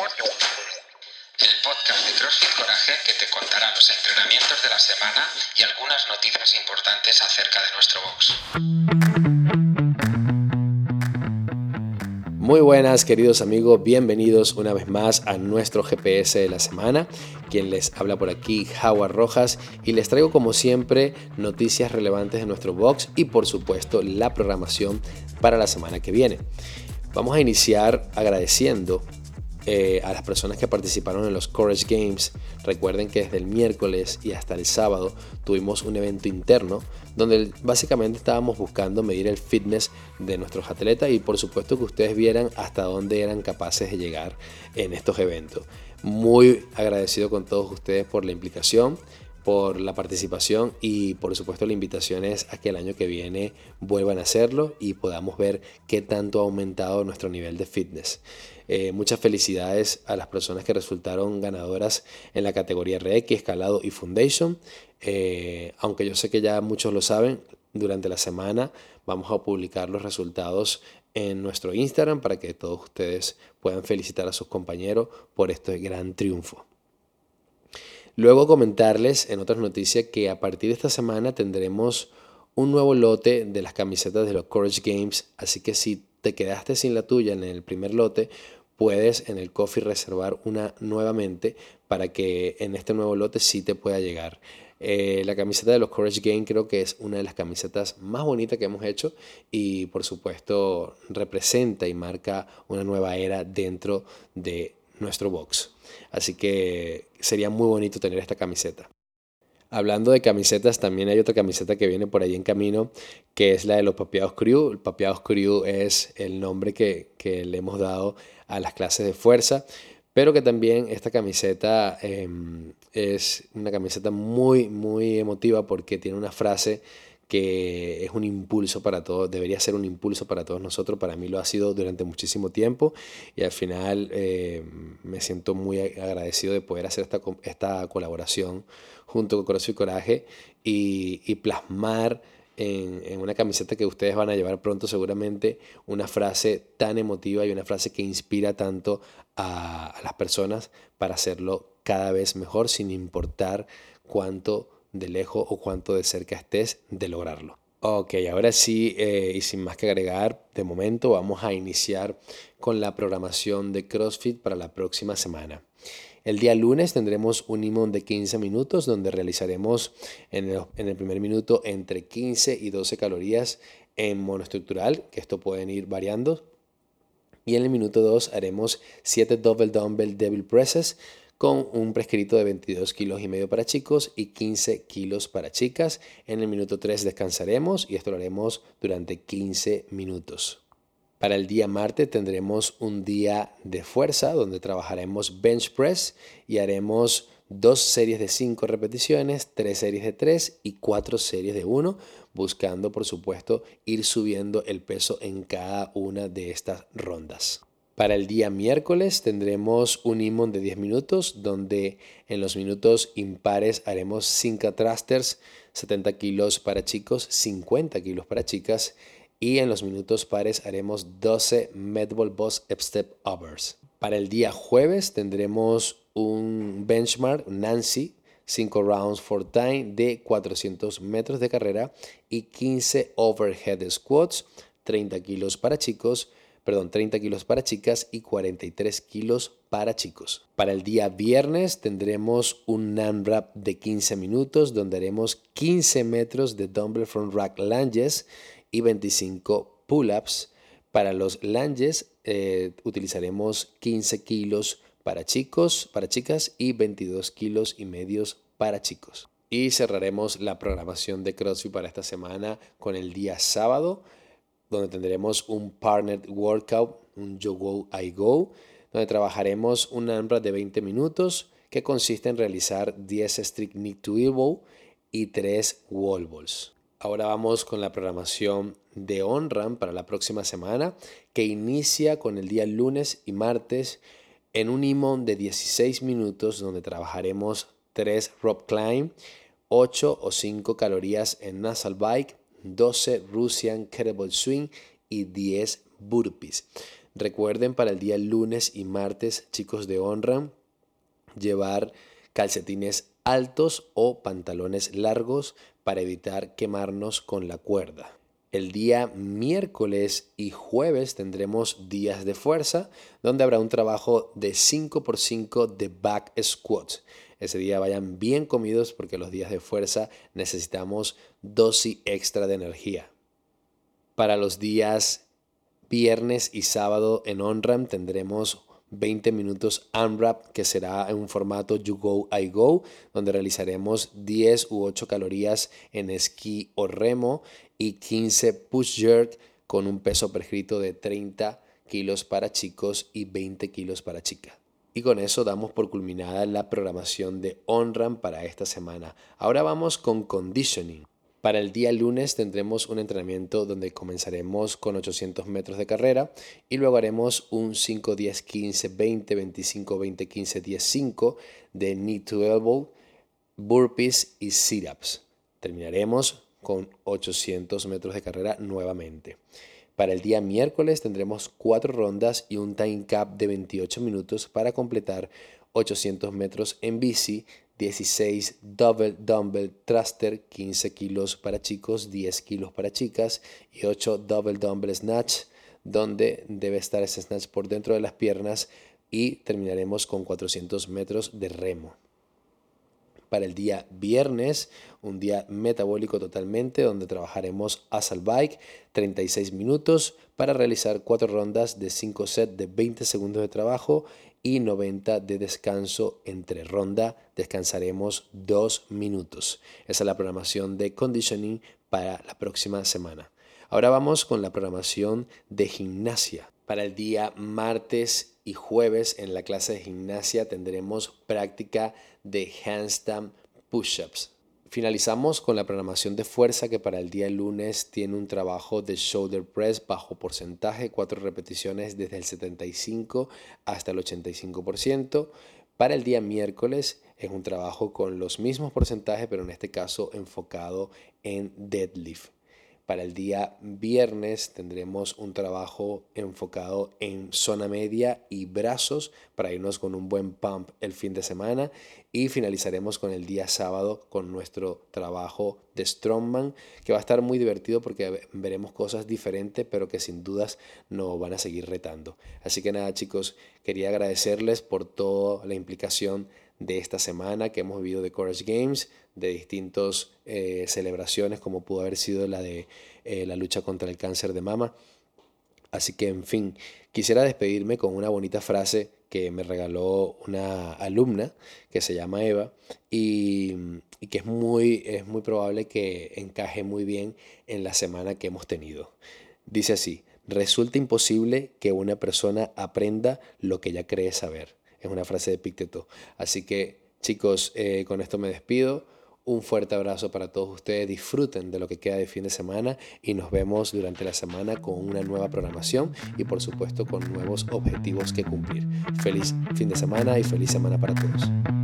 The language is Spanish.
el podcast de CrossFit Coraje que te contará los entrenamientos de la semana y algunas noticias importantes acerca de nuestro box. Muy buenas queridos amigos, bienvenidos una vez más a nuestro GPS de la semana. Quien les habla por aquí, Howard Rojas, y les traigo como siempre noticias relevantes de nuestro box y por supuesto la programación para la semana que viene. Vamos a iniciar agradeciendo eh, a las personas que participaron en los Courage Games. Recuerden que desde el miércoles y hasta el sábado tuvimos un evento interno donde básicamente estábamos buscando medir el fitness de nuestros atletas y por supuesto que ustedes vieran hasta dónde eran capaces de llegar en estos eventos. Muy agradecido con todos ustedes por la implicación por la participación y por supuesto la invitación es a que el año que viene vuelvan a hacerlo y podamos ver qué tanto ha aumentado nuestro nivel de fitness. Eh, muchas felicidades a las personas que resultaron ganadoras en la categoría RX, Escalado y Foundation. Eh, aunque yo sé que ya muchos lo saben, durante la semana vamos a publicar los resultados en nuestro Instagram para que todos ustedes puedan felicitar a sus compañeros por este gran triunfo. Luego comentarles en otras noticias que a partir de esta semana tendremos un nuevo lote de las camisetas de los Courage Games, así que si te quedaste sin la tuya en el primer lote, puedes en el coffee reservar una nuevamente para que en este nuevo lote sí te pueda llegar. Eh, la camiseta de los Courage Games creo que es una de las camisetas más bonitas que hemos hecho y por supuesto representa y marca una nueva era dentro de nuestro box. Así que sería muy bonito tener esta camiseta. Hablando de camisetas, también hay otra camiseta que viene por ahí en camino, que es la de los Papeados Crew. El Papeados Crew es el nombre que, le hemos dado a las clases de fuerza, pero que también esta camiseta em, es una camiseta muy, muy emotiva porque tiene una frase que es un impulso para todos, debería ser un impulso para todos nosotros, para mí lo ha sido durante muchísimo tiempo y al final eh, me siento muy agradecido de poder hacer esta, esta colaboración junto con Corazón y Coraje y, plasmar en, en, una camiseta que ustedes van a llevar pronto seguramente una frase tan emotiva y una frase que inspira tanto a, a las personas para hacerlo cada vez mejor sin importar cuánto de lejos o cuánto de cerca estés de lograrlo. Ok, ahora sí, eh, y sin más que agregar, de momento vamos a iniciar con la programación de CrossFit para la próxima semana. El día lunes tendremos un imón de 15 minutos donde realizaremos en el, en el, primer minuto entre 15 y 12 calorías en monoestructural, que esto pueden ir variando. Y en el minuto 2 haremos 7 double dumbbell devil presses con un prescrito de 22 kilos y medio para chicos y 15 kilos para chicas. En el minuto 3 descansaremos y esto lo haremos durante 15 minutos. Para el día martes tendremos un día de fuerza donde trabajaremos bench press y haremos dos series de 5 repeticiones, tres series de 3 y cuatro series de 1, buscando por supuesto ir subiendo el peso en cada una de estas rondas. Para el día miércoles tendremos un imón de 10 minutos donde en los minutos impares haremos 5 thrusters, 70 kilos para chicos, 50 kilos para chicas y en los minutos pares haremos 12 medball boss step overs. Para el día jueves tendremos un benchmark Nancy 5 rounds for time de 400 metros de carrera y 15 overhead squats, 30 kilos para chicos, perdón, 30 kilos para chicas y 43 kilos para chicos. Para el día viernes tendremos un NAMRAP de 15 minutos donde haremos 15 metros de dumbbell front rack lunges y 25 pull-ups. Para los lunges eh, utilizaremos 15 kilos para chicos, para chicas y 22 kilos y medios para chicos. Y cerraremos la programación de CrossFit para esta semana con el día sábado donde tendremos un partner workout, un Yo Go I Go, donde trabajaremos un AMRAP de 20 minutos que consiste en realizar 10 strict knee to elbow y 3 wall balls. Ahora vamos con la programación de OnRAM para la próxima semana, que inicia con el día lunes y martes en un imón de 16 minutos donde trabajaremos 3 rope climb, 8 o 5 calorías en nasal bike, 12 Russian Kettlebell Swing y 10 burpees. Recuerden para el día lunes y martes, chicos de honra, llevar calcetines altos o pantalones largos para evitar quemarnos con la cuerda. El día miércoles y jueves tendremos días de fuerza, donde habrá un trabajo de 5x5 de back squats. Ese día vayan bien comidos porque los días de fuerza necesitamos dosis extra de energía. Para los días viernes y sábado en OnRAM tendremos 20 minutos Unwrap, que será en un formato You Go, I Go, donde realizaremos 10 u 8 calorías en esquí o remo y 15 push jerk con un peso prescrito de 30 kilos para chicos y 20 kilos para chicas. Y con eso damos por culminada la programación de OnRAM para esta semana. Ahora vamos con conditioning. Para el día lunes tendremos un entrenamiento donde comenzaremos con 800 metros de carrera y luego haremos un 5, 10, 15, 20, 25, 20, 15, 10, 5 de knee to elbow, burpees y sit-ups. Terminaremos con 800 metros de carrera nuevamente. Para el día miércoles tendremos 4 rondas y un time cap de 28 minutos para completar 800 metros en bici 16 double dumbbell thruster, 15 kilos para chicos, 10 kilos para chicas y 8 double dumbbell snatch, donde debe estar ese snatch por dentro de las piernas y terminaremos con 400 metros de remo. Para el día viernes, un día metabólico totalmente, donde trabajaremos asal bike 36 minutos para realizar 4 rondas de 5 sets de 20 segundos de trabajo y 90 de descanso entre ronda. Descansaremos 2 minutos. Esa es la programación de conditioning para la próxima semana. Ahora vamos con la programación de gimnasia. Para el día martes y jueves en la clase de gimnasia tendremos práctica de handstand push-ups. Finalizamos con la programación de fuerza que para el día lunes tiene un trabajo de shoulder press bajo porcentaje, cuatro repeticiones desde el 75 hasta el 85%. Para el día miércoles es un trabajo con los mismos porcentajes, pero en este caso enfocado en deadlift. Para el día viernes tendremos un trabajo enfocado en zona media y brazos para irnos con un buen pump el fin de semana y finalizaremos con el día sábado con nuestro trabajo de strongman que va a estar muy divertido porque veremos cosas diferentes pero que sin dudas nos van a seguir retando. Así que nada chicos, quería agradecerles por toda la implicación de esta semana que hemos vivido de Courage Games, de distintas eh, celebraciones como pudo haber sido la de eh, la lucha contra el cáncer de mama. Así que, en fin, quisiera despedirme con una bonita frase que me regaló una alumna que se llama Eva y, y, que es muy, es muy probable que encaje muy bien en la semana que hemos tenido. Dice así, resulta imposible que una persona aprenda lo que ella cree saber es una frase de Picteto. Así que chicos, eh, con esto me despido. Un fuerte abrazo para todos ustedes. Disfruten de lo que queda de fin de semana y nos vemos durante la semana con una nueva programación y por supuesto con nuevos objetivos que cumplir. Feliz fin de semana y feliz semana para todos.